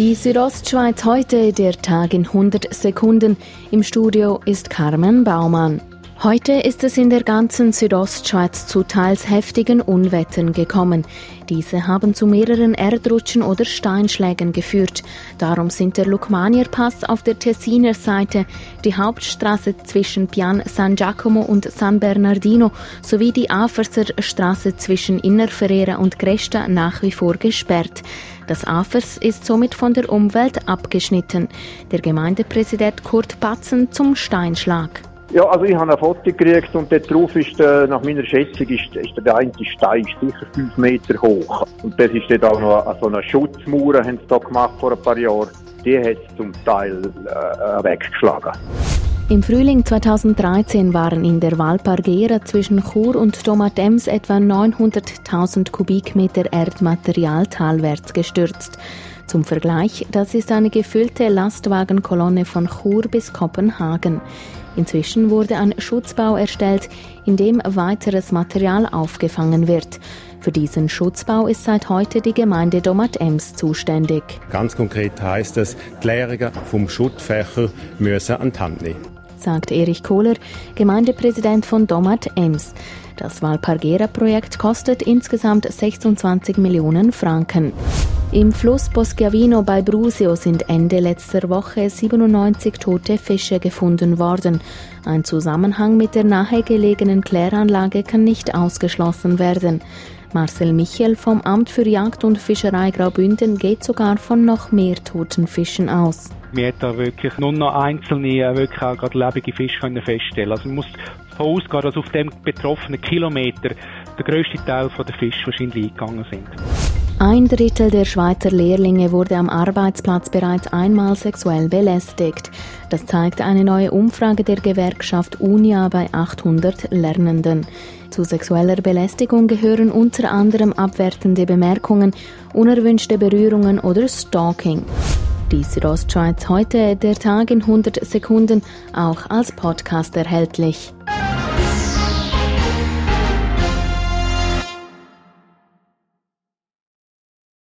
Die Südostschweiz heute, der Tag in 100 Sekunden. Im Studio ist Carmen Baumann. Heute ist es in der ganzen Südostschweiz zu teils heftigen Unwettern gekommen. Diese haben zu mehreren Erdrutschen oder Steinschlägen geführt. Darum sind der Lukmanier Pass auf der Tessiner Seite, die Hauptstraße zwischen Pian San Giacomo und San Bernardino sowie die Aferser Straße zwischen Innerferrera und Gresta nach wie vor gesperrt. Das Afers ist somit von der Umwelt abgeschnitten. Der Gemeindepräsident Kurt Batzen zum Steinschlag. Ja, also ich habe ein Foto gekriegt und dort drauf ist, äh, nach meiner Schätzung, ist, ist der eine Stein sicher fünf Meter hoch. Und das ist dort auch noch so eine Schutzmauer, haben sie da gemacht vor ein paar Jahren. Die hat es zum Teil äh, weggeschlagen. Im Frühling 2013 waren in der Valpargera zwischen Chur und Tomatems etwa 900.000 Kubikmeter Erdmaterial talwärts gestürzt. Zum Vergleich, das ist eine gefüllte Lastwagenkolonne von Chur bis Kopenhagen. Inzwischen wurde ein Schutzbau erstellt, in dem weiteres Material aufgefangen wird. Für diesen Schutzbau ist seit heute die Gemeinde Domat-Ems zuständig. Ganz konkret heißt es, die Lehrungen vom Schuttfächer müssen an die Hand nehmen sagt Erich Kohler, Gemeindepräsident von Domat Ems. Das Valpargera-Projekt kostet insgesamt 26 Millionen Franken. Im Fluss Boschiavino bei Brusio sind Ende letzter Woche 97 tote Fische gefunden worden. Ein Zusammenhang mit der nahegelegenen Kläranlage kann nicht ausgeschlossen werden. Marcel Michel vom Amt für Jagd und Fischerei Graubünden geht sogar von noch mehr toten Fischen aus. Wir hat da wirklich nur noch einzelne, äh, wirklich auch gerade lebende Fische können feststellen. Also man muss davon ausgehen, dass auf dem betroffenen Kilometer der grösste Teil der Fische wahrscheinlich eingegangen sind. Ein Drittel der Schweizer Lehrlinge wurde am Arbeitsplatz bereits einmal sexuell belästigt. Das zeigt eine neue Umfrage der Gewerkschaft UNIA bei 800 Lernenden. Zu sexueller Belästigung gehören unter anderem abwertende Bemerkungen, unerwünschte Berührungen oder Stalking. Die Südostschweiz heute, der Tag in 100 Sekunden, auch als Podcast erhältlich.